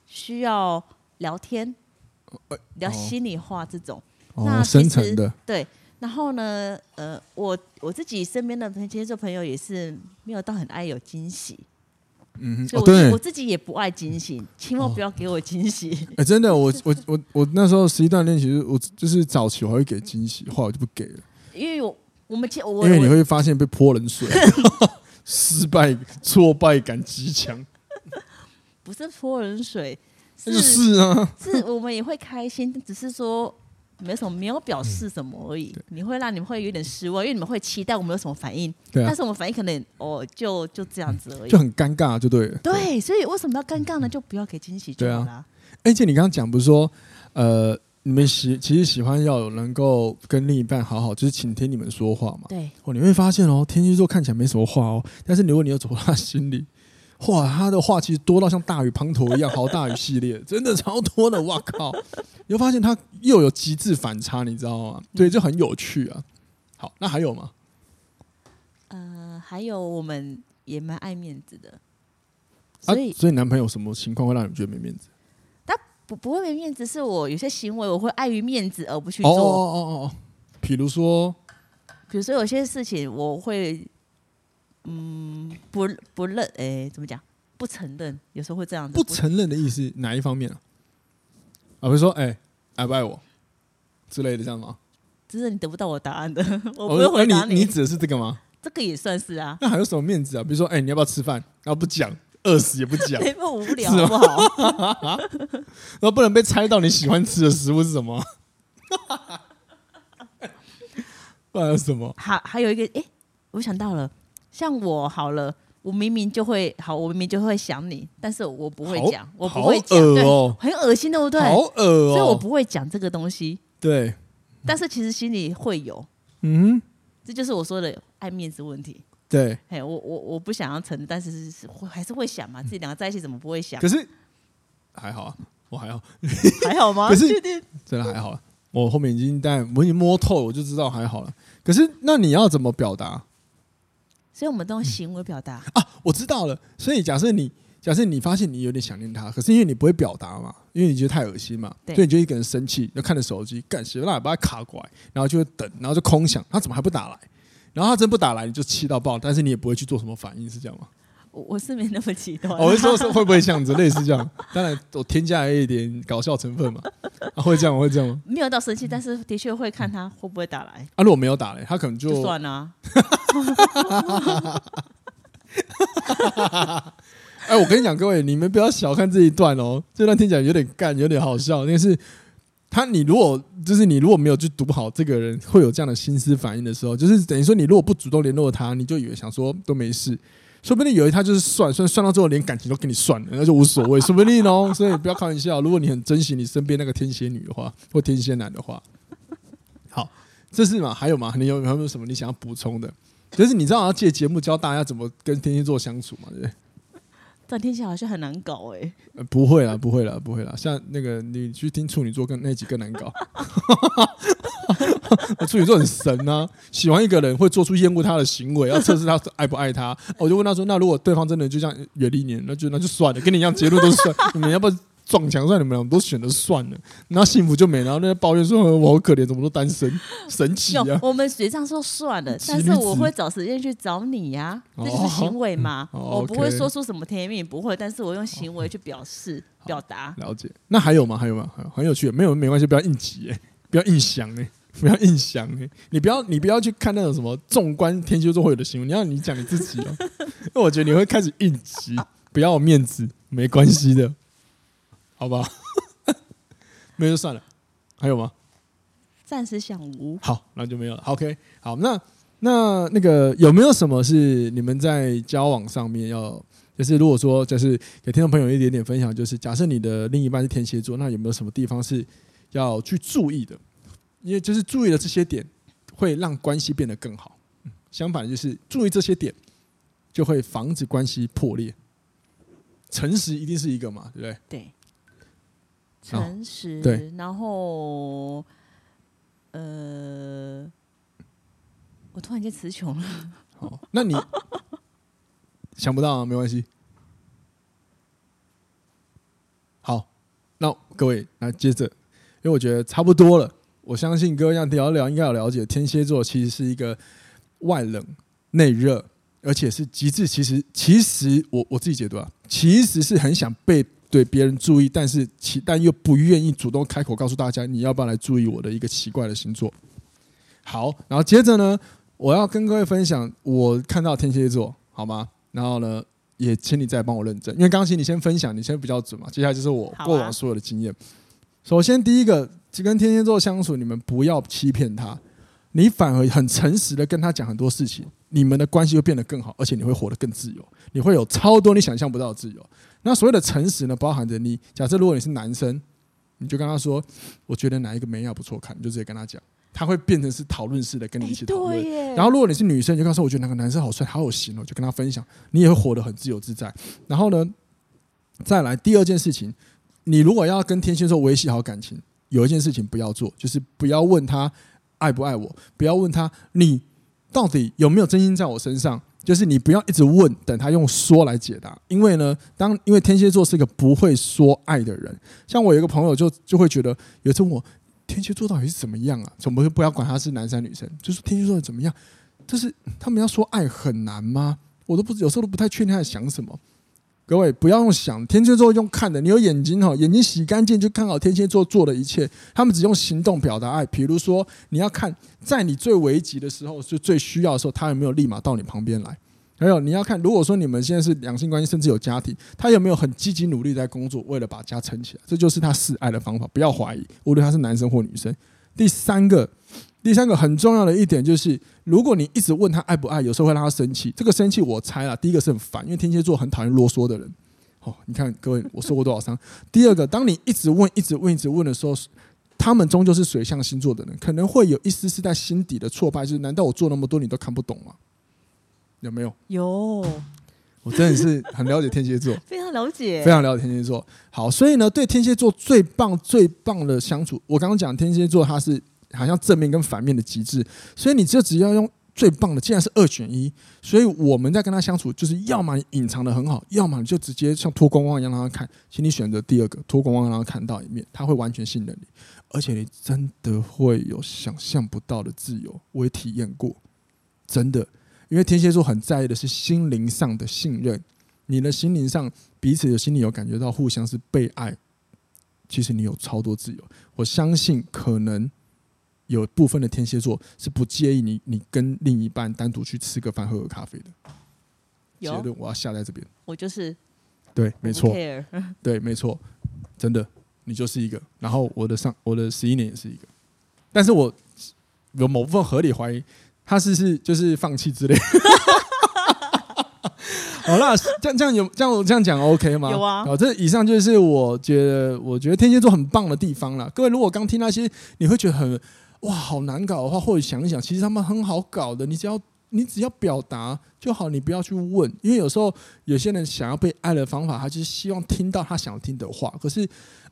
需要聊天，聊心里话这种。哦、那深层的对。然后呢，呃，我我自己身边的天蝎座朋友也是没有到很爱有惊喜。嗯，所以我、哦、对我自己也不爱惊喜，千万不要给我惊喜。[LAUGHS] 哎、欸，真的，我 [LAUGHS] 我我我那时候十一段练习，我就是早期我还会给惊喜，后来我就不给了，因为我。我们我因为你会发现被泼冷水，[LAUGHS] 失败挫败感极强。不是泼冷水，是是啊，是我们也会开心，只是说没什么，没有表示什么而已。嗯、你会让你们会有点失望，因为你们会期待我们有什么反应，但是我们反应可能哦，就就这样子而已，就很尴尬，就对了。对，所以为什么要尴尬呢？就不要给惊喜就好了。而且、啊、你刚刚讲不是说呃。你们喜其实喜欢要有能够跟另一半好好，就是倾听你们说话嘛。对。哦，你会发现哦，天蝎座看起来没什么话哦，但是如果你要走到他心里，哇，他的话其实多到像大雨滂沱一样，好大雨系列，[LAUGHS] 真的超多的。哇靠！你会发现他又有极致反差，你知道吗？对，就很有趣啊。好，那还有吗？呃，还有我们也蛮爱面子的，所以、啊、所以男朋友什么情况会让你觉得没面子？不不会没面子，是我有些行为我会碍于面子而不去做。哦哦哦哦，比如说，比如说有些事情我会，嗯，不不认，哎，怎么讲？不承认，有时候会这样子。不承认的意思哪一方面啊？啊，比如说，哎，爱不爱我之类的，这样吗？只是你得不到我答案的，[LAUGHS] 我不会回答你。你指的是这个吗？这个也算是啊。那还有什么面子啊？比如说，哎，你要不要吃饭？然后不讲。饿死也不讲，[LAUGHS] 那么无聊好不好？[LAUGHS] 然后不能被猜到你喜欢吃的食物是什么？[LAUGHS] 不然有什么？还还有一个，哎、欸，我想到了，像我好了，我明明就会好，我明明就会想你，但是我不会讲，我不会讲，哦、对，很恶心，对不对？好恶哦，所以我不会讲这个东西。对，但是其实心里会有，嗯，这就是我说的爱面子问题。对，哎，我我我不想要承认，但是是会还是会想嘛，自己两个在一起怎么不会想？可是还好啊，我还好，[LAUGHS] 还好吗？可是真的还好啊，我后面已经但我已经摸透，我就知道还好了。可是那你要怎么表达？所以我们都用行为表达、嗯、啊，我知道了。所以假设你假设你发现你有点想念他，可是因为你不会表达嘛，因为你觉得太恶心嘛，对所以你就一个人生气，就看着手机，干谁那也把他卡过来，然后就会等，然后就空想，他怎么还不打来？然后他真不打来，你就气到爆，但是你也不会去做什么反应，是这样吗？我我是没那么极端。我是说，是会不会像子 [LAUGHS] 类似这样？当然，我添加了一点搞笑成分嘛。[LAUGHS] 啊，会这样，会这样吗？没有到生气，但是的确会看他会不会打来。啊，如果没有打来，他可能就，就算了、啊。[LAUGHS] 哎，我跟你讲，各位，你们不要小看这一段哦，这段听起来有点干，有点好笑，但是。他，你如果就是你如果没有去读好这个人会有这样的心思反应的时候，就是等于说你如果不主动联络他，你就以为想说都没事，说不定以为他就是算算算到最后连感情都跟你算了，那就无所谓，说不定哦。[LAUGHS] 所以不要开玩笑，如果你很珍惜你身边那个天蝎女的话，或天蝎男的话，好，这是嘛？还有嘛？你有有没有什么你想要补充的？就是你知道要借节目教大家怎么跟天蝎座相处嘛？对不对？但听起来好像很难搞哎、欸呃，不会啦，不会啦，不会啦。像那个你去听处女座跟那几更难搞，[LAUGHS] 处女座很神啊，喜欢一个人会做出厌恶他的行为，要测试他爱不爱他。我就问他说：“那如果对方真的就像远离你，那就那就算了，跟你一样结论都是算，你们要不撞墙，算你们俩都选了算了，然后幸福就没，然后那抱怨说我好可怜，怎么都单身，[LAUGHS] 神奇啊！我们学长说算了，[LAUGHS] 但是我会找时间去找你呀、啊，这就是行为嘛。[LAUGHS] 我不会说出什么甜言蜜语，不会，但是我用行为去表示表达。了解。那还有吗？还有吗？还有很有趣，没有没关系，不要硬挤哎，不要硬想哎，不要硬想哎，你不要你不要去看那种什么纵观天蝎座会有的行为，你要你讲你自己哦，因为我觉得你会开始硬急，不要面子，没关系的。好吧，[LAUGHS] 没有就算了。还有吗？暂时想无。好，那就没有了。OK，好，那那那个有没有什么是你们在交往上面要，就是如果说就是给听众朋友一点点分享，就是假设你的另一半是天蝎座，那有没有什么地方是要去注意的？因为就是注意了这些点，会让关系变得更好。相反，就是注意这些点，就会防止关系破裂。诚实一定是一个嘛，对不对？对。诚实，然后，呃，我突然间词穷了。好，那你 [LAUGHS] 想不到啊，没关系。好，那各位来接着，因为我觉得差不多了。我相信各位这样聊一聊，应该有了解，天蝎座其实是一个外冷内热，而且是极致。其实，其实我我自己解读啊，其实是很想被。对别人注意，但是其但又不愿意主动开口告诉大家，你要不要来注意我的一个奇怪的星座？好，然后接着呢，我要跟各位分享我看到天蝎座，好吗？然后呢，也请你再帮我认证，因为刚才你先分享，你先比较准嘛。接下来就是我过往所有的经验。首先，第一个，就跟天蝎座相处，你们不要欺骗他，你反而很诚实的跟他讲很多事情，你们的关系会变得更好，而且你会活得更自由，你会有超多你想象不到的自由。那所谓的诚实呢，包含着你假设如果你是男生，你就跟他说，我觉得哪一个美亚不错看，你就直接跟他讲，他会变成是讨论式的跟你一起讨论。然后如果你是女生，你就跟他说，我觉得哪个男生好帅，好有型哦，就跟他分享，你也会活得很自由自在。然后呢，再来第二件事情，你如果要跟天蝎座维系好感情，有一件事情不要做，就是不要问他爱不爱我，不要问他你到底有没有真心在我身上。就是你不要一直问，等他用说来解答，因为呢，当因为天蝎座是一个不会说爱的人，像我有一个朋友就就会觉得，有时候我天蝎座到底是怎么样啊？怎么会不要管他是男生女生，就是天蝎座怎么样？就是他们要说爱很难吗？我都不有时候都不太确定他在想什么。各位不要用想，天蝎座用看的，你有眼睛哈，眼睛洗干净就看好天蝎座做的一切。他们只用行动表达爱，比如说你要看，在你最危急的时候，就最需要的时候，他有没有立马到你旁边来？还有你要看，如果说你们现在是两性关系，甚至有家庭，他有没有很积极努力在工作，为了把家撑起来？这就是他示爱的方法。不要怀疑，无论他是男生或女生。第三个。第三个很重要的一点就是，如果你一直问他爱不爱，有时候会让他生气。这个生气我猜啊，第一个是很烦，因为天蝎座很讨厌啰嗦的人。哦，你看各位，我受过多少伤？第二个，当你一直问、一直问、一直问的时候，他们终究是水象星座的人，可能会有一丝丝在心底的挫败，就是难道我做那么多你都看不懂吗？有没有？有，我真的是很了解天蝎座，非常了解，非常了解天蝎座。好，所以呢，对天蝎座最棒、最棒的相处，我刚刚讲天蝎座他是。好像正面跟反面的极致，所以你这只要用最棒的，既然是二选一，所以我们在跟他相处，就是要么隐藏的很好，要么你就直接像脱光光一样让他看，请你选择第二个，脱光光让他看到一面，他会完全信任你，而且你真的会有想象不到的自由，我也体验过，真的，因为天蝎座很在意的是心灵上的信任，你的心灵上彼此的心里有感觉到互相是被爱，其实你有超多自由，我相信可能。有部分的天蝎座是不介意你你跟另一半单独去吃个饭喝个咖啡的。结论我要下在这边。我就是。对，没错。对，没错。真的，你就是一个。然后我的上我的十一年也是一个。但是我有某部分合理怀疑他是是就是放弃之类。[LAUGHS] 好啦，这样这样有这样我这样讲 OK 吗？有啊。好，这以上就是我觉得我觉得天蝎座很棒的地方了。各位如果刚听那些，你会觉得很。哇，好难搞的话，或者想一想，其实他们很好搞的。你只要你只要表达就好，你不要去问，因为有时候有些人想要被爱的方法，他就是希望听到他想听的话。可是，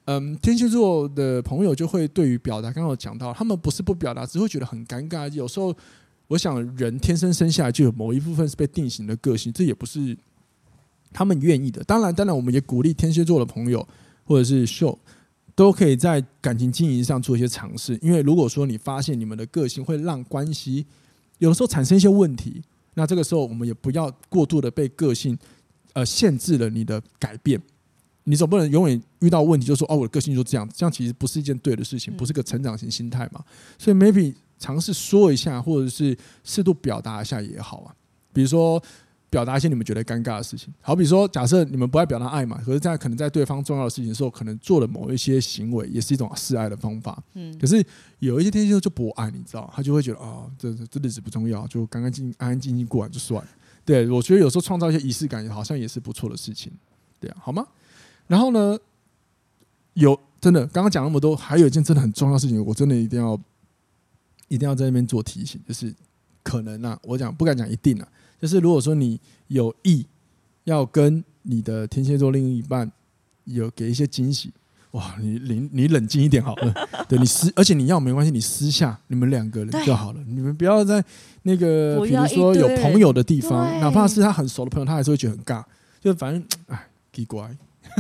嗯，天蝎座的朋友就会对于表达，刚刚有讲到，他们不是不表达，只会觉得很尴尬。有时候，我想人天生生下来就有某一部分是被定型的个性，这也不是他们愿意的。当然，当然，我们也鼓励天蝎座的朋友。或者是秀，都可以在感情经营上做一些尝试。因为如果说你发现你们的个性会让关系有的时候产生一些问题，那这个时候我们也不要过度的被个性呃限制了你的改变。你总不能永远遇到问题就说哦，我的个性就这样，这样其实不是一件对的事情，不是个成长型心态嘛。所以 maybe 尝试说一下，或者是适度表达一下也好啊。比如说表达一些你们觉得尴尬的事情，好比说假设你们不爱表达爱嘛，可是在可能在对方重要的事情的时候，可能做了某一些行为，也是一种示爱的方法。嗯。可是有一些天蝎座就不爱，你知道，他就会觉得哦，这这日子不重要，就干干净净、安安静静过完就算了。对，我觉得有时候创造一些仪式感，好像也是不错的事情。对啊，好吗？然后呢，有真的刚刚讲那么多，还有一件真的很重要的事情，我真的一定要一定要在那边做提醒，就是可能啊，我讲不敢讲一定啊，就是如果说你有意要跟你的天蝎座另一半有给一些惊喜，哇，你你你冷静一点好了，[LAUGHS] 对你私，而且你要没关系，你私下你们两个人就好了，你们不要在那个比如说有朋友的地方，哪怕是他很熟的朋友，他还是会觉得很尬，就反正哎，奇怪。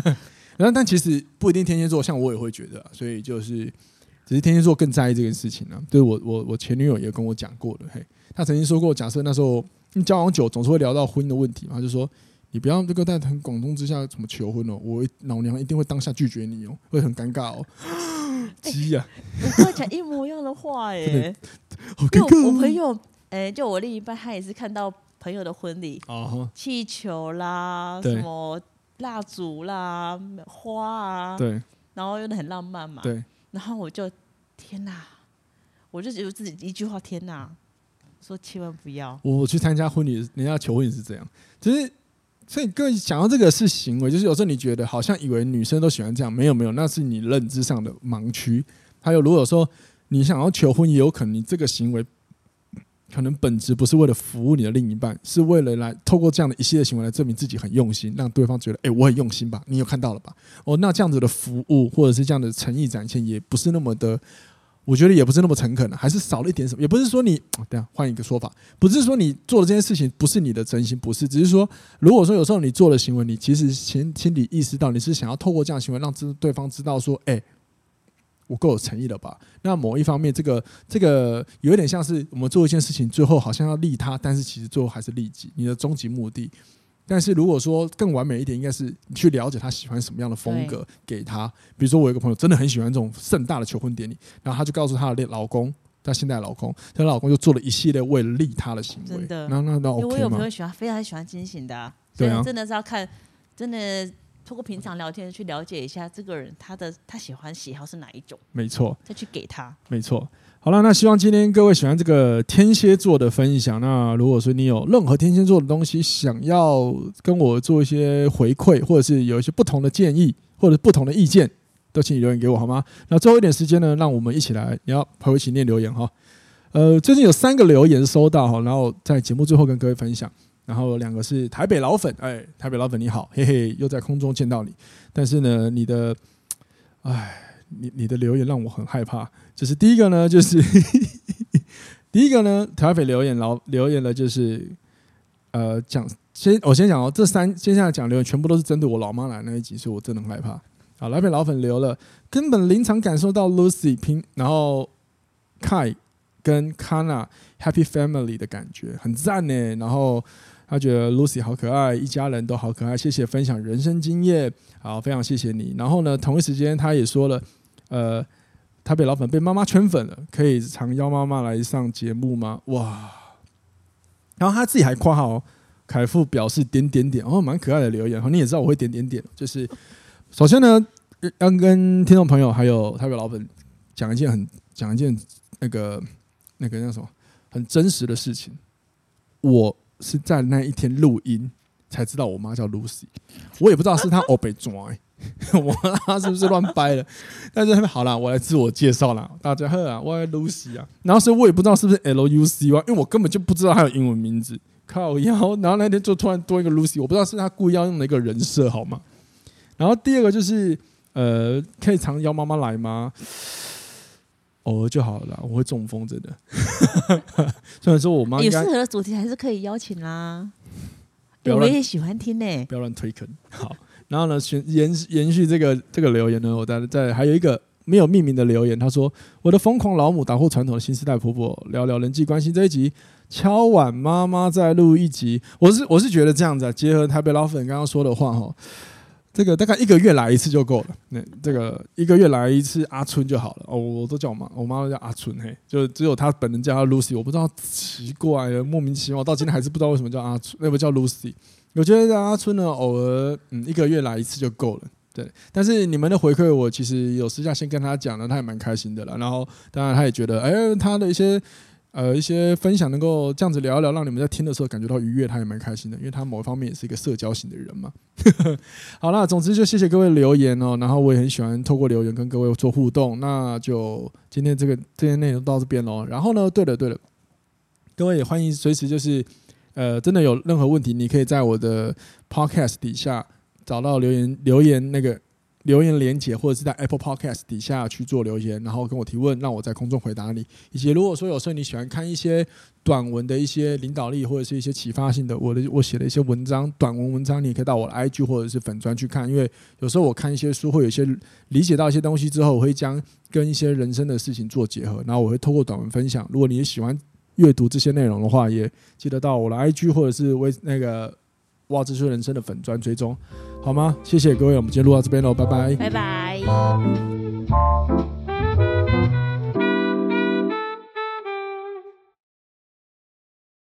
[LAUGHS] 然后，但其实不一定天蝎座，像我也会觉得，所以就是，只是天蝎座更在意这件事情呢。对我，我我前女友也跟我讲过的，嘿，她曾经说过，假设那时候你交往久，总是会聊到婚姻的问题嘛，就说你不要这个在很广东之下怎么求婚哦，我老娘一定会当下拒绝你哦，会很尴尬哦。[LAUGHS] 鸡呀，我跟我讲一模一样的话 [LAUGHS] 耶，好尴尬。我朋友，哎，就我另一半，他也是看到朋友的婚礼，气球啦，什么。蜡烛啦，花啊，对，然后用的很浪漫嘛，对，然后我就天哪，我就觉得自己一句话天哪，说千万不要。我去参加婚礼，人家求婚也是这样，其实所以各位讲到这个是行为，就是有时候你觉得好像以为女生都喜欢这样，没有没有，那是你认知上的盲区。还有如果说你想要求婚，也有可能你这个行为。可能本质不是为了服务你的另一半，是为了来透过这样的一系列行为来证明自己很用心，让对方觉得，哎，我很用心吧？你有看到了吧？哦，那这样子的服务或者是这样的诚意展现，也不是那么的，我觉得也不是那么诚恳的，还是少了一点什么。也不是说你，等下换一个说法，不是说你做的这件事情不是你的真心，不是，只是说，如果说有时候你做的行为，你其实心心里意识到你是想要透过这样行为让知对方知道说，哎。我够有诚意了吧？那某一方面，这个这个有一点像是我们做一件事情，最后好像要利他，但是其实最后还是利己，你的终极目的。但是如果说更完美一点，应该是你去了解他喜欢什么样的风格，给他。比如说，我有一个朋友真的很喜欢这种盛大的求婚典礼，然后他就告诉他的老公，他现在的老公，他老公就做了一系列为了利他的行为。真的，那那那 OK 吗？我有朋友喜欢，非常喜欢惊喜的、啊，对啊，真的是要看，真的。通过平常聊天去了解一下这个人，他的他喜欢喜好是哪一种？没错，再去给他。没错。好了，那希望今天各位喜欢这个天蝎座的分享。那如果说你有任何天蝎座的东西想要跟我做一些回馈，或者是有一些不同的建议或者不同的意见，都请你留言给我好吗？那最后一点时间呢，让我们一起来，你要陪我一起念留言哈。呃，最近有三个留言收到哈，然后在节目最后跟各位分享。然后两个是台北老粉，哎，台北老粉你好，嘿嘿，又在空中见到你。但是呢，你的，哎，你你的留言让我很害怕。就是第一个呢，就是 [LAUGHS] 第一个呢，台北留言老留言的就是，呃，讲先我先讲哦，这三接下来讲留言全部都是针对我老妈来那一集，所以我真的很害怕。啊，台北老粉留了，根本临场感受到 Lucy 拼，然后 Kai 跟 Kana Happy Family 的感觉，很赞呢。然后。他觉得 Lucy 好可爱，一家人都好可爱。谢谢分享人生经验，好，非常谢谢你。然后呢，同一时间他也说了，呃，台北老粉被妈妈圈粉了，可以常邀妈妈来上节目吗？哇！然后他自己还夸号凯富表示点点点，哦，蛮可爱的留言。你也知道我会点点点，就是首先呢，要跟听众朋友还有台北老粉讲一件很讲一件那个那个叫什么很真实的事情，我。是在那一天录音才知道我妈叫 Lucy，我也不知道是她 [LAUGHS] 哦被抓，[LAUGHS] 我她是不是乱掰了？但是好了，我来自我介绍了，大家好啊，我叫 Lucy 啊。然后所以我也不知道是不是 L U C Y，因为我根本就不知道她有英文名字，靠腰。然后那天就突然多一个 Lucy，我不知道是她故意要用的一个人设好吗？然后第二个就是呃，可以常邀妈妈来吗？偶尔就好了，我会中风，真的。[LAUGHS] 虽然说我妈有适合的主题还是可以邀请啦，我也喜欢听呢。不要乱推坑。好，然后呢，延延续这个这个留言呢，我在在还有一个没有命名的留言，他说：“我的疯狂老母打破传统的新时代婆婆，聊聊人际关系这一集。”敲碗妈妈再录一集，我是我是觉得这样子啊，结合台北老粉刚刚说的话哈，这个大概一个月来一次就够了。那这个一个月来一次阿春就好了。哦，我都叫我妈，我妈都叫阿春嘿，就只有她本人叫她 Lucy，我不知道奇怪的莫名其妙，到今天还是不知道为什么叫阿春，那不叫 Lucy。我觉得阿春呢，偶尔嗯一个月来一次就够了。对，但是你们的回馈我其实有私下先跟他讲了，他也蛮开心的了。然后当然他也觉得，哎，他的一些。呃，一些分享能够这样子聊一聊，让你们在听的时候感觉到愉悦，他也蛮开心的，因为他某一方面也是一个社交型的人嘛。[LAUGHS] 好了，总之就谢谢各位留言哦，然后我也很喜欢透过留言跟各位做互动。那就今天这个这些内容到这边喽。然后呢，对了对了，各位也欢迎随时就是呃，真的有任何问题，你可以在我的 podcast 底下找到留言留言那个。留言连结，或者是在 Apple Podcast 底下去做留言，然后跟我提问，让我在空中回答你。以及如果说有时候你喜欢看一些短文的一些领导力或者是一些启发性的，我的我写的一些文章，短文文章，你可以到我的 IG 或者是粉专去看。因为有时候我看一些书，会有一些理解到一些东西之后，我会将跟一些人生的事情做结合，然后我会透过短文分享。如果你也喜欢阅读这些内容的话，也记得到我的 IG 或者是微那个。哇！这是人生的粉专追踪，好吗？谢谢各位我们今天录到这边喽拜拜。拜拜。